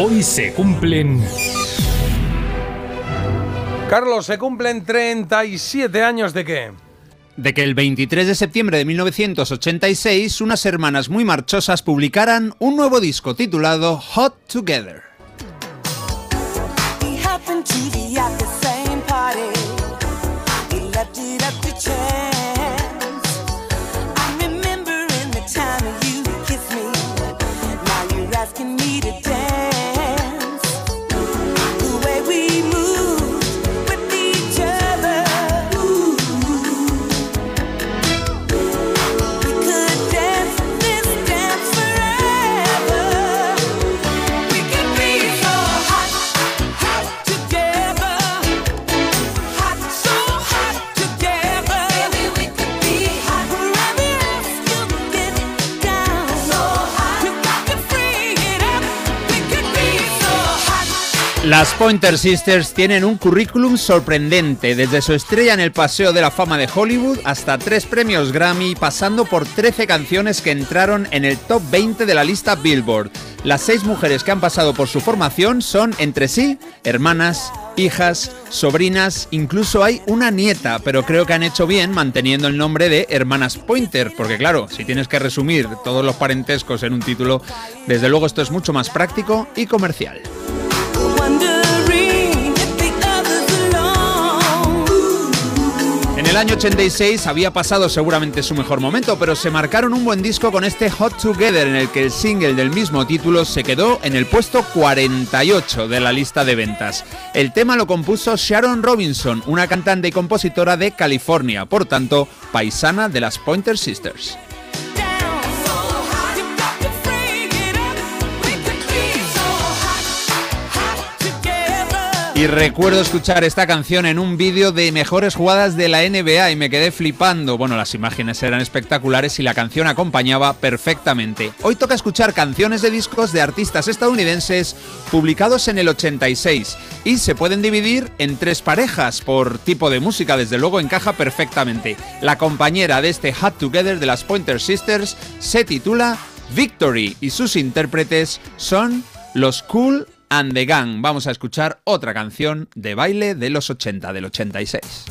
Hoy se cumplen... Carlos, ¿se cumplen 37 años de qué? de que el 23 de septiembre de 1986 unas hermanas muy marchosas publicaran un nuevo disco titulado Hot Together. Las Pointer Sisters tienen un currículum sorprendente, desde su estrella en el Paseo de la Fama de Hollywood hasta tres premios Grammy, pasando por 13 canciones que entraron en el top 20 de la lista Billboard. Las seis mujeres que han pasado por su formación son entre sí hermanas, hijas, sobrinas, incluso hay una nieta, pero creo que han hecho bien manteniendo el nombre de Hermanas Pointer, porque claro, si tienes que resumir todos los parentescos en un título, desde luego esto es mucho más práctico y comercial. En el año 86 había pasado seguramente su mejor momento, pero se marcaron un buen disco con este Hot Together en el que el single del mismo título se quedó en el puesto 48 de la lista de ventas. El tema lo compuso Sharon Robinson, una cantante y compositora de California, por tanto, paisana de las Pointer Sisters. Y recuerdo escuchar esta canción en un vídeo de mejores jugadas de la NBA y me quedé flipando. Bueno, las imágenes eran espectaculares y la canción acompañaba perfectamente. Hoy toca escuchar canciones de discos de artistas estadounidenses publicados en el 86 y se pueden dividir en tres parejas por tipo de música, desde luego encaja perfectamente. La compañera de este Hot Together de las Pointer Sisters se titula Victory y sus intérpretes son los Cool and the Gang. Vamos a escuchar otra canción de baile de los 80, del 86.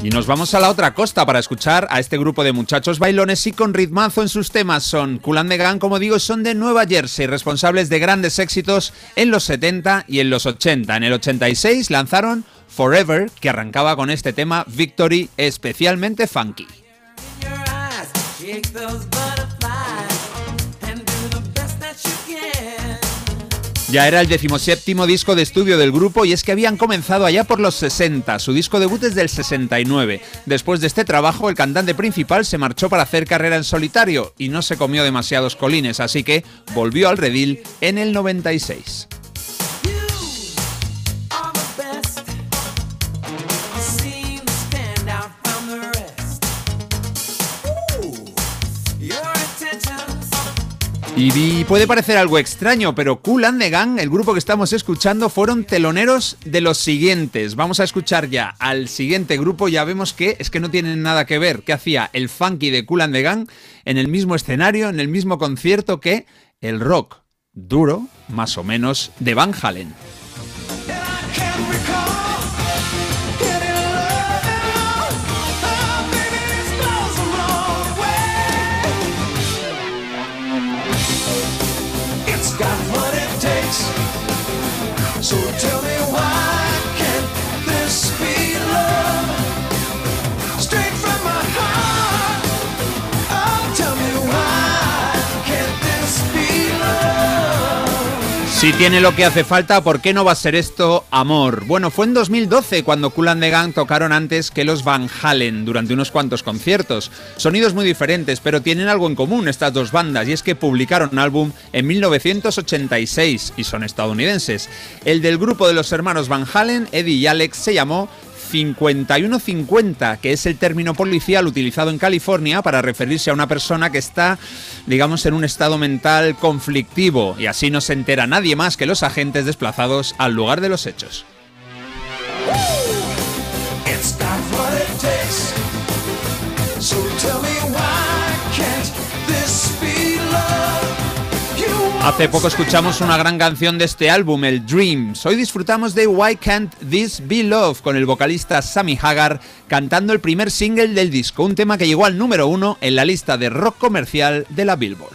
Y nos vamos a la otra costa para escuchar a este grupo de muchachos bailones y con ritmazo en sus temas. Son Cool and the Gang, como digo, son de Nueva Jersey, responsables de grandes éxitos en los 70 y en los 80. En el 86 lanzaron Forever, que arrancaba con este tema Victory especialmente funky. Ya era el decimoséptimo disco de estudio del grupo y es que habían comenzado allá por los 60. Su disco debut es del 69. Después de este trabajo, el cantante principal se marchó para hacer carrera en solitario y no se comió demasiados colines, así que volvió al redil en el 96. Y puede parecer algo extraño, pero Cool and the Gang, el grupo que estamos escuchando, fueron teloneros de los siguientes. Vamos a escuchar ya al siguiente grupo, ya vemos que es que no tienen nada que ver. ¿Qué hacía el funky de Cool and the Gang en el mismo escenario, en el mismo concierto que el rock duro, más o menos, de Van Halen? Si tiene lo que hace falta, ¿por qué no va a ser esto amor? Bueno, fue en 2012 cuando Cool and Gang tocaron antes que los Van Halen durante unos cuantos conciertos. Sonidos muy diferentes, pero tienen algo en común estas dos bandas y es que publicaron un álbum en 1986 y son estadounidenses. El del grupo de los hermanos Van Halen, Eddie y Alex, se llamó 5150, que es el término policial utilizado en California para referirse a una persona que está, digamos, en un estado mental conflictivo y así no se entera nadie más que los agentes desplazados al lugar de los hechos. Hace poco escuchamos una gran canción de este álbum, el Dreams. Hoy disfrutamos de Why Can't This Be Love con el vocalista Sammy Hagar cantando el primer single del disco, un tema que llegó al número uno en la lista de rock comercial de la Billboard.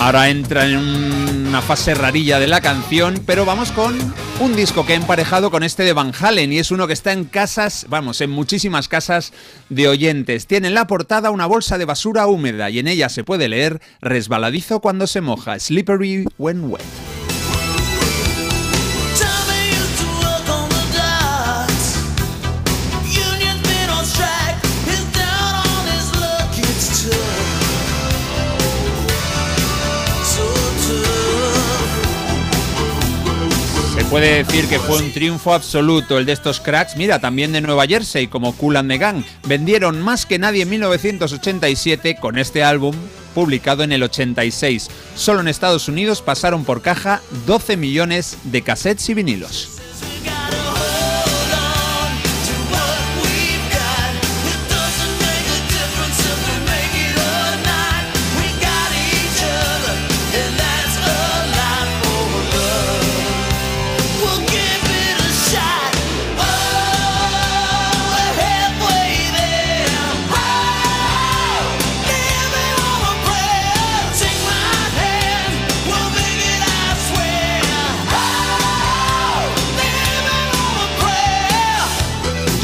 Ahora entra en una fase rarilla de la canción, pero vamos con un disco que he emparejado con este de Van Halen y es uno que está en casas, vamos, en muchísimas casas de oyentes. Tiene en la portada una bolsa de basura húmeda y en ella se puede leer resbaladizo cuando se moja, slippery when wet. Puede decir que fue un triunfo absoluto el de estos cracks, mira, también de Nueva Jersey, como Cool and the Gang. Vendieron más que nadie en 1987 con este álbum, publicado en el 86. Solo en Estados Unidos pasaron por caja 12 millones de cassettes y vinilos.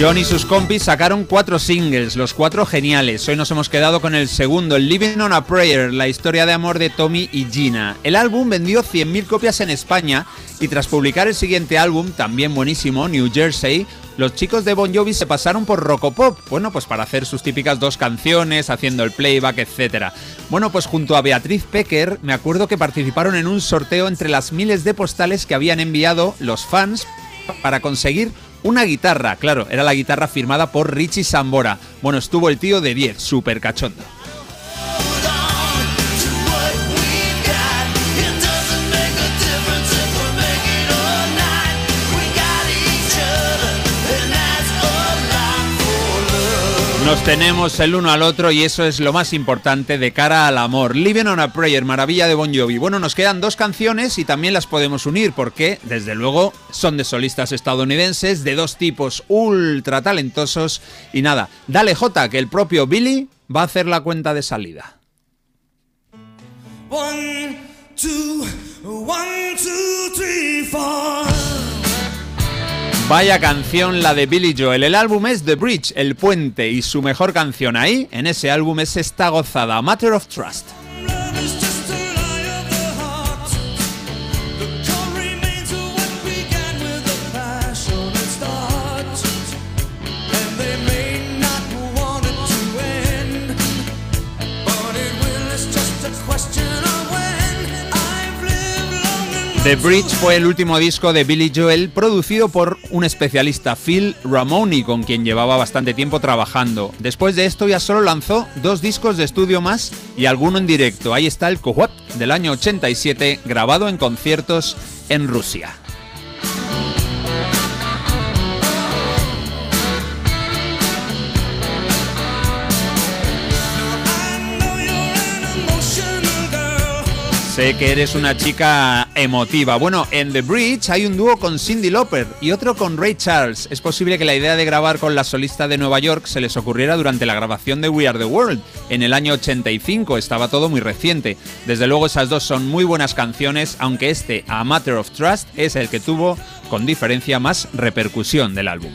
John y sus compis sacaron cuatro singles, los cuatro geniales. Hoy nos hemos quedado con el segundo, Living on a Prayer, la historia de amor de Tommy y Gina. El álbum vendió 100.000 copias en España y tras publicar el siguiente álbum, también buenísimo, New Jersey, los chicos de Bon Jovi se pasaron por Rocopop, bueno, pues para hacer sus típicas dos canciones, haciendo el playback, etc. Bueno, pues junto a Beatriz Pecker, me acuerdo que participaron en un sorteo entre las miles de postales que habían enviado los fans para conseguir una guitarra, claro, era la guitarra firmada por Richie Sambora. Bueno, estuvo el tío de 10, súper cachondo. Nos tenemos el uno al otro y eso es lo más importante de cara al amor. Living on a Prayer, maravilla de Bon Jovi. Bueno, nos quedan dos canciones y también las podemos unir porque, desde luego, son de solistas estadounidenses, de dos tipos ultra talentosos. Y nada, dale J, que el propio Billy va a hacer la cuenta de salida. One, two, one, two, three, four. Vaya canción la de Billy Joel. El álbum es The Bridge, El Puente, y su mejor canción ahí, en ese álbum, es esta gozada, Matter of Trust. The Bridge fue el último disco de Billy Joel producido por un especialista, Phil Ramoni, con quien llevaba bastante tiempo trabajando. Después de esto ya solo lanzó dos discos de estudio más y alguno en directo. Ahí está el Cohort del año 87, grabado en conciertos en Rusia. Sé que eres una chica emotiva. Bueno, en The Bridge hay un dúo con Cindy Lauper y otro con Ray Charles. Es posible que la idea de grabar con la solista de Nueva York se les ocurriera durante la grabación de We Are the World en el año 85. Estaba todo muy reciente. Desde luego esas dos son muy buenas canciones, aunque este, A Matter of Trust, es el que tuvo con diferencia más repercusión del álbum.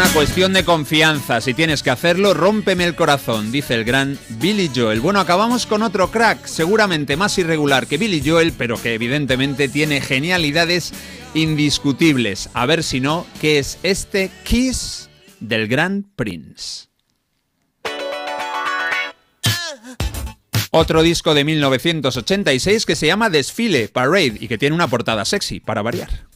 Una cuestión de confianza. Si tienes que hacerlo, rómpeme el corazón, dice el gran Billy Joel. Bueno, acabamos con otro crack, seguramente más irregular que Billy Joel, pero que evidentemente tiene genialidades indiscutibles. A ver si no, ¿qué es este Kiss del gran Prince? Otro disco de 1986 que se llama Desfile, Parade, y que tiene una portada sexy, para variar.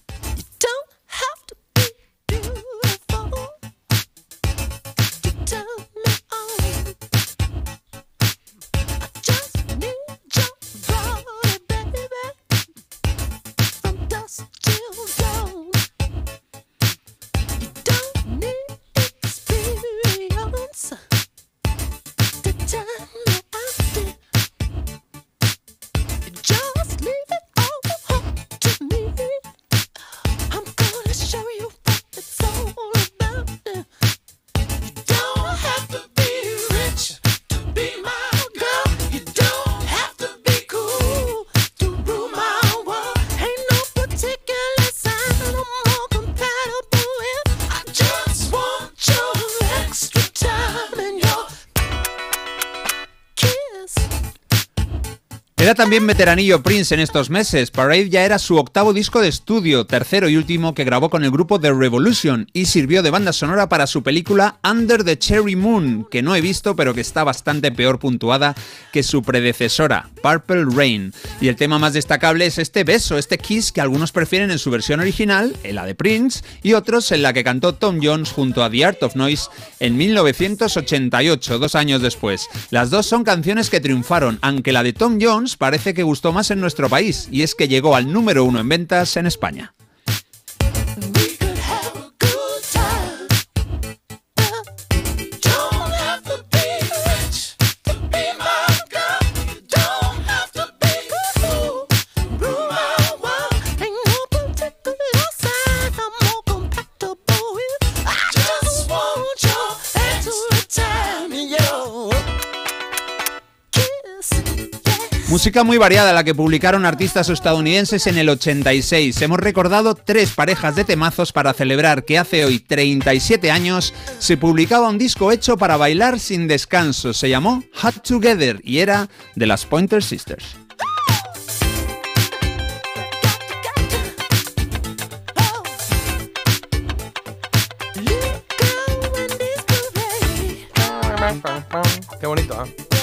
Era también veteranillo Prince en estos meses. Parade ya era su octavo disco de estudio, tercero y último que grabó con el grupo The Revolution y sirvió de banda sonora para su película Under the Cherry Moon, que no he visto pero que está bastante peor puntuada que su predecesora, Purple Rain. Y el tema más destacable es este beso, este kiss que algunos prefieren en su versión original, en la de Prince, y otros en la que cantó Tom Jones junto a The Art of Noise en 1988, dos años después. Las dos son canciones que triunfaron, aunque la de Tom Jones parece que gustó más en nuestro país, y es que llegó al número uno en ventas en España. Música muy variada la que publicaron artistas estadounidenses en el 86. Hemos recordado tres parejas de temazos para celebrar que hace hoy 37 años se publicaba un disco hecho para bailar sin descanso. Se llamó Hot Together y era de las Pointer Sisters. Qué bonito, ¿eh?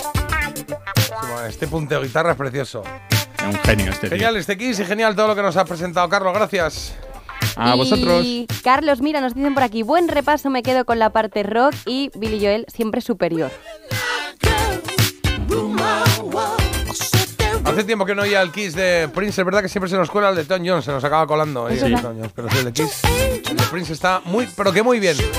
Este punteo de guitarra es precioso. Es un genio este Genial este Kiss y genial todo lo que nos ha presentado Carlos, gracias. A vosotros. Y Carlos, mira, nos dicen por aquí, buen repaso me quedo con la parte rock y Billy Joel siempre superior. Hace tiempo que no oía el Kiss de Prince, es verdad que siempre se nos cuela el de Tom Jones, se nos acaba colando. ahí el de Tom Jones, pero el de Kiss, el de Prince está muy, pero que muy bien.